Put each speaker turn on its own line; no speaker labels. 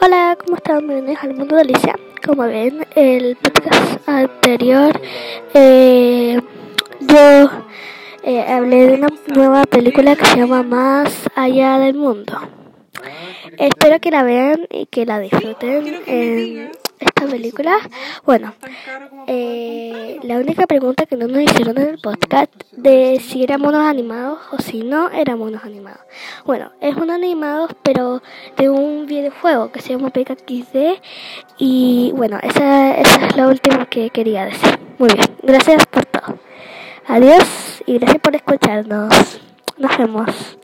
Hola, ¿cómo están? Bienvenidos al mundo de Alicia. Como ven, el podcast anterior eh, yo eh, hablé de una nueva película que se llama Más allá del mundo. Espero que la vean y que la disfruten en esta película. Bueno, eh, la única pregunta que no nos hicieron en el podcast de si eran monos animados o si no eran monos animados. Bueno, es un animados, pero de un videojuego que se llama PKXD. Y bueno, esa, esa es la última que quería decir. Muy bien, gracias por todo. Adiós y gracias por escucharnos. Nos vemos.